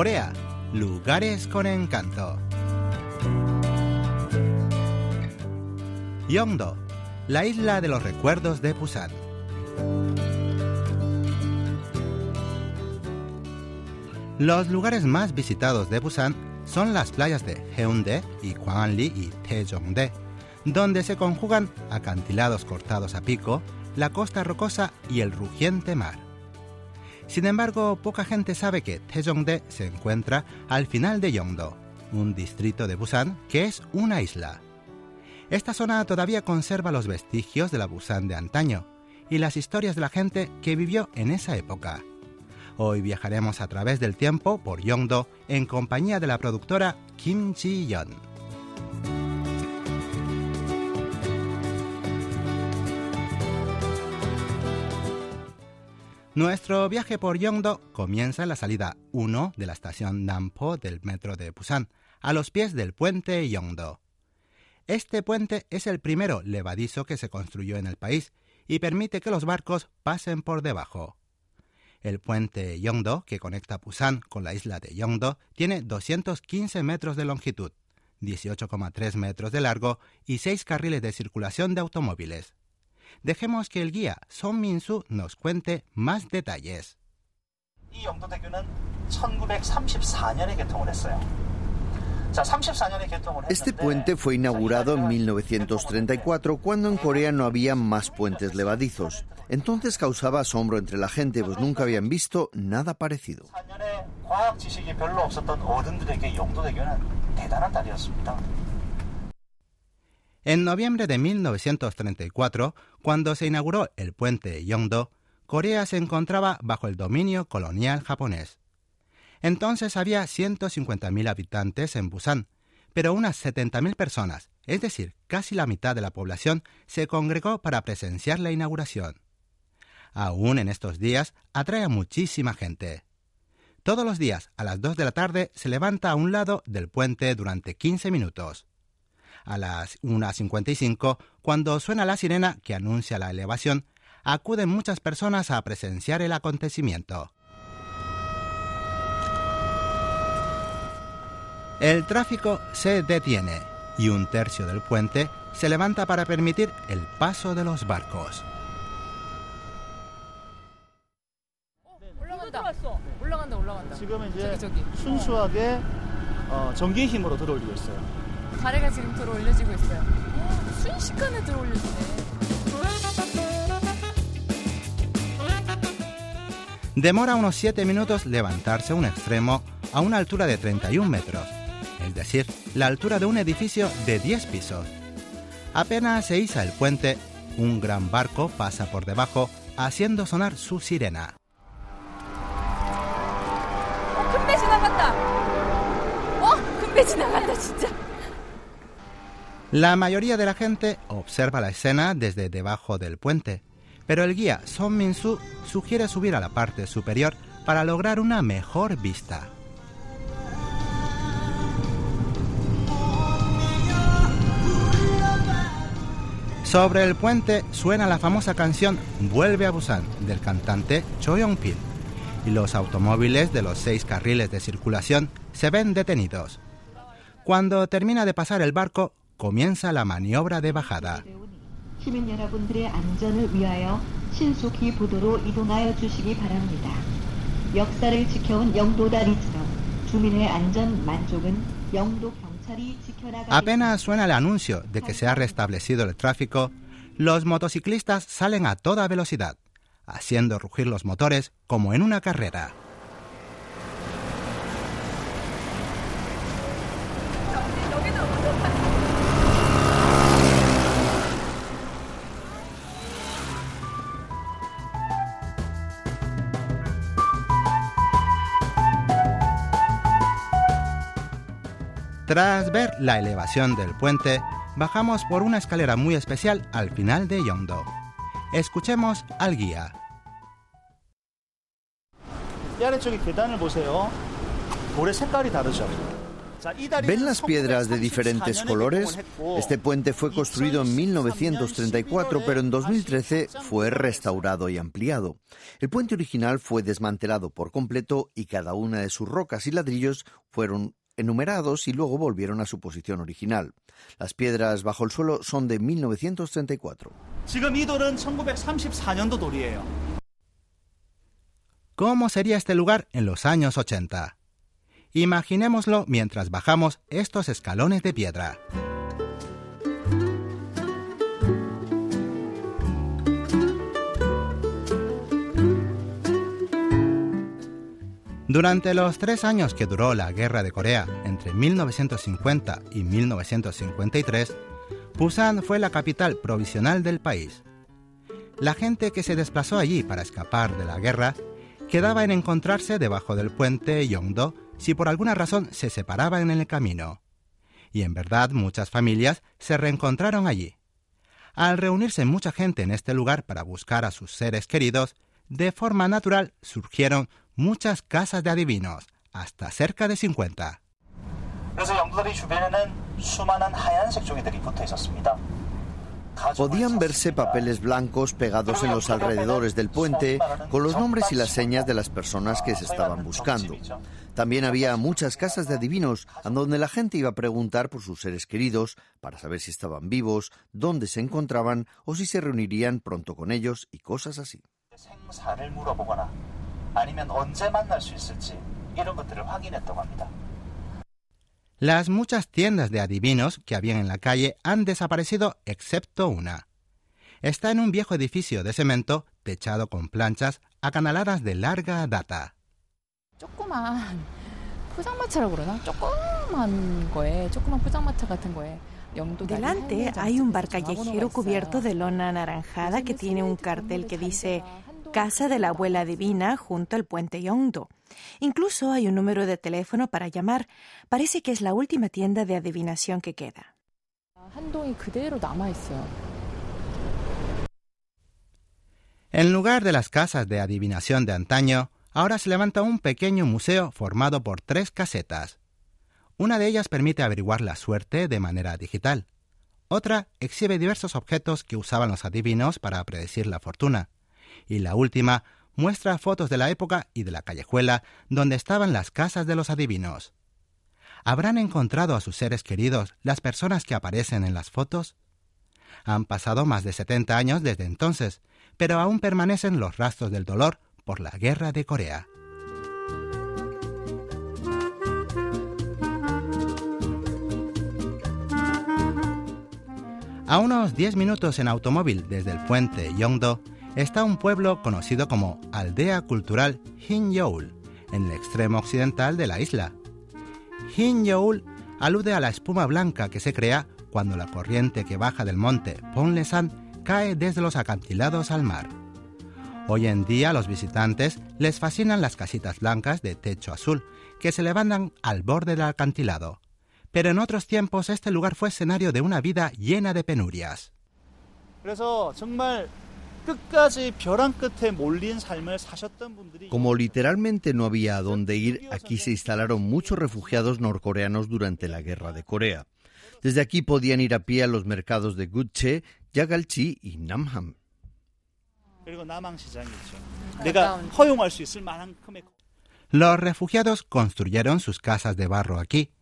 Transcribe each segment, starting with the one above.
Corea, lugares con encanto. Yongdo, la isla de los recuerdos de Busan. Los lugares más visitados de Busan son las playas de Haeundae y Gwanli y Taejongdae, donde se conjugan acantilados cortados a pico, la costa rocosa y el rugiente mar. Sin embargo, poca gente sabe que Taejongdae se encuentra al final de Yongdo, un distrito de Busan que es una isla. Esta zona todavía conserva los vestigios de la Busan de antaño y las historias de la gente que vivió en esa época. Hoy viajaremos a través del tiempo por Yongdo en compañía de la productora Kim Ji-yeon. Nuestro viaje por Yongdo comienza en la salida 1 de la estación Nampo del metro de Busan, a los pies del puente Yongdo. Este puente es el primero levadizo que se construyó en el país y permite que los barcos pasen por debajo. El puente Yongdo, que conecta Busan con la isla de Yongdo, tiene 215 metros de longitud, 18,3 metros de largo y 6 carriles de circulación de automóviles. Dejemos que el guía Son Min-soo nos cuente más detalles. Este puente fue inaugurado en 1934 cuando en Corea no había más puentes levadizos. Entonces causaba asombro entre la gente, pues nunca habían visto nada parecido. En noviembre de 1934, cuando se inauguró el puente Yongdo, Corea se encontraba bajo el dominio colonial japonés. Entonces había 150.000 habitantes en Busan, pero unas 70.000 personas, es decir, casi la mitad de la población, se congregó para presenciar la inauguración. Aún en estos días atrae a muchísima gente. Todos los días, a las 2 de la tarde, se levanta a un lado del puente durante 15 minutos. A las 1.55, cuando suena la sirena que anuncia la elevación, acuden muchas personas a presenciar el acontecimiento. El tráfico se detiene y un tercio del puente se levanta para permitir el paso de los barcos. Demora unos 7 minutos levantarse un extremo a una altura de 31 metros, es decir, la altura de un edificio de 10 pisos. Apenas se iza el puente, un gran barco pasa por debajo haciendo sonar su sirena. La mayoría de la gente observa la escena desde debajo del puente, pero el guía Son Min-soo sugiere subir a la parte superior para lograr una mejor vista. Sobre el puente suena la famosa canción Vuelve a Busan del cantante Cho Yong-pil y los automóviles de los seis carriles de circulación se ven detenidos. Cuando termina de pasar el barco, comienza la maniobra de bajada. Apenas suena el anuncio de que se ha restablecido el tráfico, los motociclistas salen a toda velocidad, haciendo rugir los motores como en una carrera. Tras ver la elevación del puente, bajamos por una escalera muy especial al final de Yongdo. Escuchemos al guía. ¿Ven las piedras de diferentes colores? Este puente fue construido en 1934, pero en 2013 fue restaurado y ampliado. El puente original fue desmantelado por completo y cada una de sus rocas y ladrillos fueron enumerados y luego volvieron a su posición original. Las piedras bajo el suelo son de 1934. ¿Cómo sería este lugar en los años 80? Imaginémoslo mientras bajamos estos escalones de piedra. Durante los tres años que duró la Guerra de Corea, entre 1950 y 1953, Busan fue la capital provisional del país. La gente que se desplazó allí para escapar de la guerra quedaba en encontrarse debajo del puente Yongdo si por alguna razón se separaban en el camino. Y en verdad muchas familias se reencontraron allí. Al reunirse mucha gente en este lugar para buscar a sus seres queridos, de forma natural surgieron muchas casas de adivinos, hasta cerca de 50. Podían verse papeles blancos pegados en los alrededores del puente con los nombres y las señas de las personas que se estaban buscando. También había muchas casas de adivinos a donde la gente iba a preguntar por sus seres queridos para saber si estaban vivos, dónde se encontraban o si se reunirían pronto con ellos y cosas así. Las muchas tiendas de adivinos que habían en la calle han desaparecido excepto una. Está en un viejo edificio de cemento techado con planchas acanaladas de larga data. Delante hay un bar callejero cubierto de lona anaranjada que tiene un cartel que dice Casa de la Abuela Divina junto al puente Yongdo. Incluso hay un número de teléfono para llamar. Parece que es la última tienda de adivinación que queda. En lugar de las casas de adivinación de antaño, ahora se levanta un pequeño museo formado por tres casetas. Una de ellas permite averiguar la suerte de manera digital. Otra exhibe diversos objetos que usaban los adivinos para predecir la fortuna. Y la última muestra fotos de la época y de la callejuela donde estaban las casas de los adivinos. ¿Habrán encontrado a sus seres queridos las personas que aparecen en las fotos? Han pasado más de 70 años desde entonces, pero aún permanecen los rastros del dolor por la guerra de Corea. A unos 10 minutos en automóvil desde el puente Yongdo está un pueblo conocido como Aldea Cultural Hinyoul, en el extremo occidental de la isla. Hinyoul alude a la espuma blanca que se crea cuando la corriente que baja del monte Ponlesan cae desde los acantilados al mar. Hoy en día a los visitantes les fascinan las casitas blancas de techo azul que se levantan al borde del acantilado. Pero en otros tiempos este lugar fue escenario de una vida llena de penurias. Como literalmente no había a dónde ir, aquí se instalaron muchos refugiados norcoreanos durante la guerra de Corea. Desde aquí podían ir a pie a los mercados de Gutche, Yagalchi y Namham. Los refugiados construyeron sus casas de barro aquí,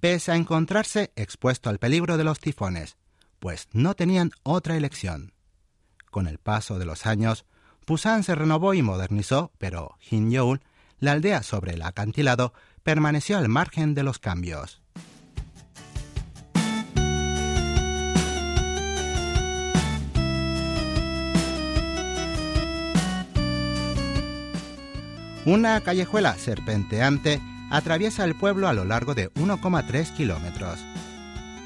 pese a encontrarse expuesto al peligro de los tifones, pues no tenían otra elección. Con el paso de los años, Busan se renovó y modernizó, pero Hinyoul, la aldea sobre el acantilado, permaneció al margen de los cambios. Una callejuela serpenteante atraviesa el pueblo a lo largo de 1,3 kilómetros.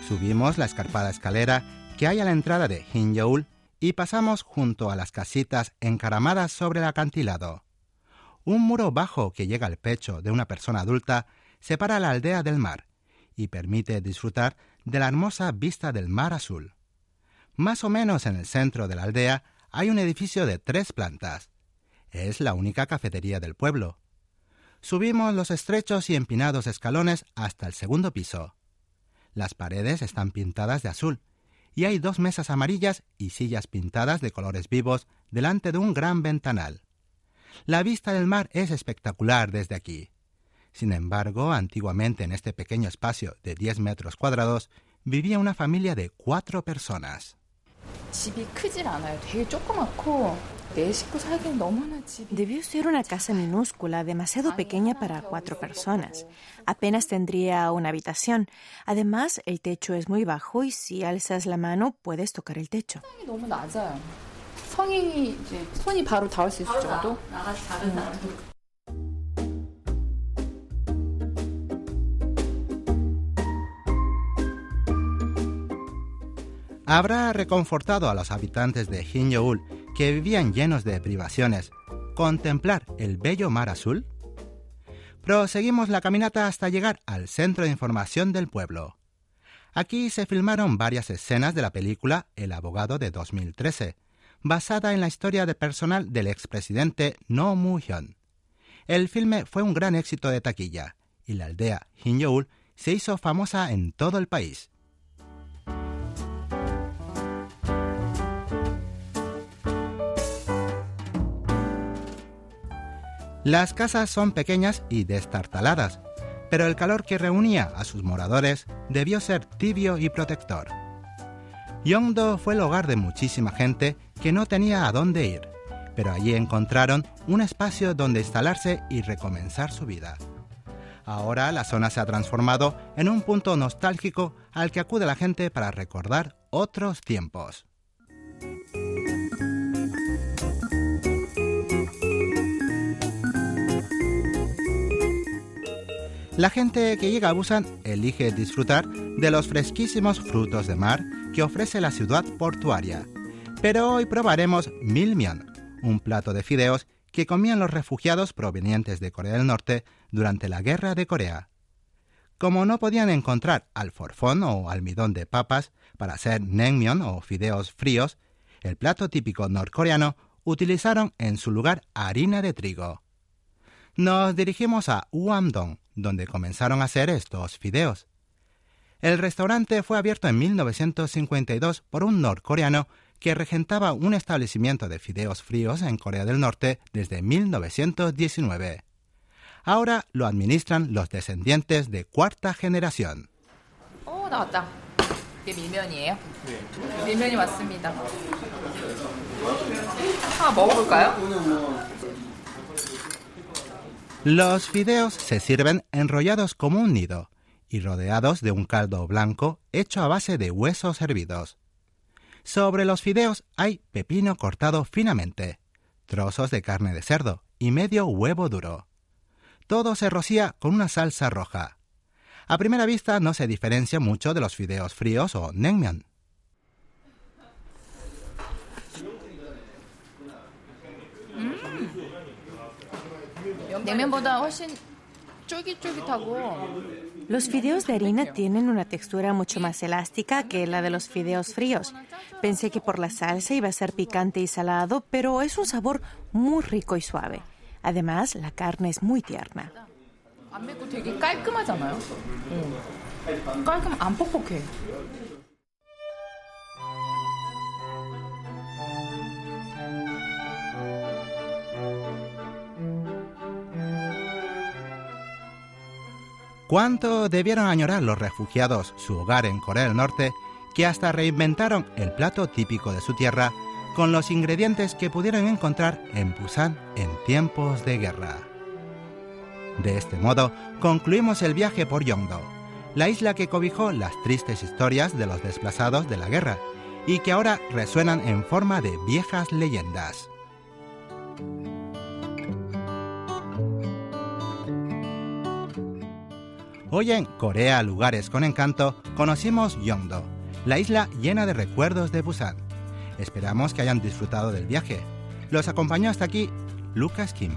Subimos la escarpada escalera que hay a la entrada de Hinyoul y pasamos junto a las casitas encaramadas sobre el acantilado. Un muro bajo que llega al pecho de una persona adulta separa la aldea del mar y permite disfrutar de la hermosa vista del mar azul. Más o menos en el centro de la aldea hay un edificio de tres plantas. Es la única cafetería del pueblo. Subimos los estrechos y empinados escalones hasta el segundo piso. Las paredes están pintadas de azul y hay dos mesas amarillas y sillas pintadas de colores vivos delante de un gran ventanal. La vista del mar es espectacular desde aquí. Sin embargo, antiguamente en este pequeño espacio de 10 metros cuadrados vivía una familia de cuatro personas. Debió ser una casa minúscula, demasiado pequeña para cuatro personas. Apenas tendría una habitación. Además, el techo es muy bajo y si alzas la mano puedes tocar el techo. habrá reconfortado a los habitantes de Hinyoul, que vivían llenos de privaciones, contemplar el bello mar azul? Proseguimos la caminata hasta llegar al centro de información del pueblo. Aquí se filmaron varias escenas de la película El abogado de 2013, basada en la historia de personal del expresidente No Mu-hyun. El filme fue un gran éxito de taquilla y la aldea Hinyoul se hizo famosa en todo el país. Las casas son pequeñas y destartaladas, pero el calor que reunía a sus moradores debió ser tibio y protector. Yongdo fue el hogar de muchísima gente que no tenía a dónde ir, pero allí encontraron un espacio donde instalarse y recomenzar su vida. Ahora la zona se ha transformado en un punto nostálgico al que acude la gente para recordar otros tiempos. La gente que llega a Busan elige disfrutar de los fresquísimos frutos de mar que ofrece la ciudad portuaria. Pero hoy probaremos milmyeon, un plato de fideos que comían los refugiados provenientes de Corea del Norte durante la Guerra de Corea. Como no podían encontrar alforfón o almidón de papas para hacer naengmyeon o fideos fríos, el plato típico norcoreano utilizaron en su lugar harina de trigo. Nos dirigimos a Uamdong, donde comenzaron a hacer estos fideos. El restaurante fue abierto en 1952 por un norcoreano que regentaba un establecimiento de fideos fríos en Corea del Norte desde 1919. Ahora lo administran los descendientes de cuarta generación. Los fideos se sirven enrollados como un nido y rodeados de un caldo blanco hecho a base de huesos hervidos. Sobre los fideos hay pepino cortado finamente, trozos de carne de cerdo y medio huevo duro. Todo se rocía con una salsa roja. A primera vista no se diferencia mucho de los fideos fríos o Los fideos de harina tienen una textura mucho más elástica que la de los fideos fríos. Pensé que por la salsa iba a ser picante y salado, pero es un sabor muy rico y suave. Además, la carne es muy tierna. ¿Cuánto debieron añorar los refugiados su hogar en Corea del Norte que hasta reinventaron el plato típico de su tierra con los ingredientes que pudieron encontrar en Busan en tiempos de guerra? De este modo, concluimos el viaje por Yongdo, la isla que cobijó las tristes historias de los desplazados de la guerra y que ahora resuenan en forma de viejas leyendas. Hoy en Corea Lugares con Encanto conocimos Yongdo, la isla llena de recuerdos de Busan. Esperamos que hayan disfrutado del viaje. Los acompañó hasta aquí Lucas Kim.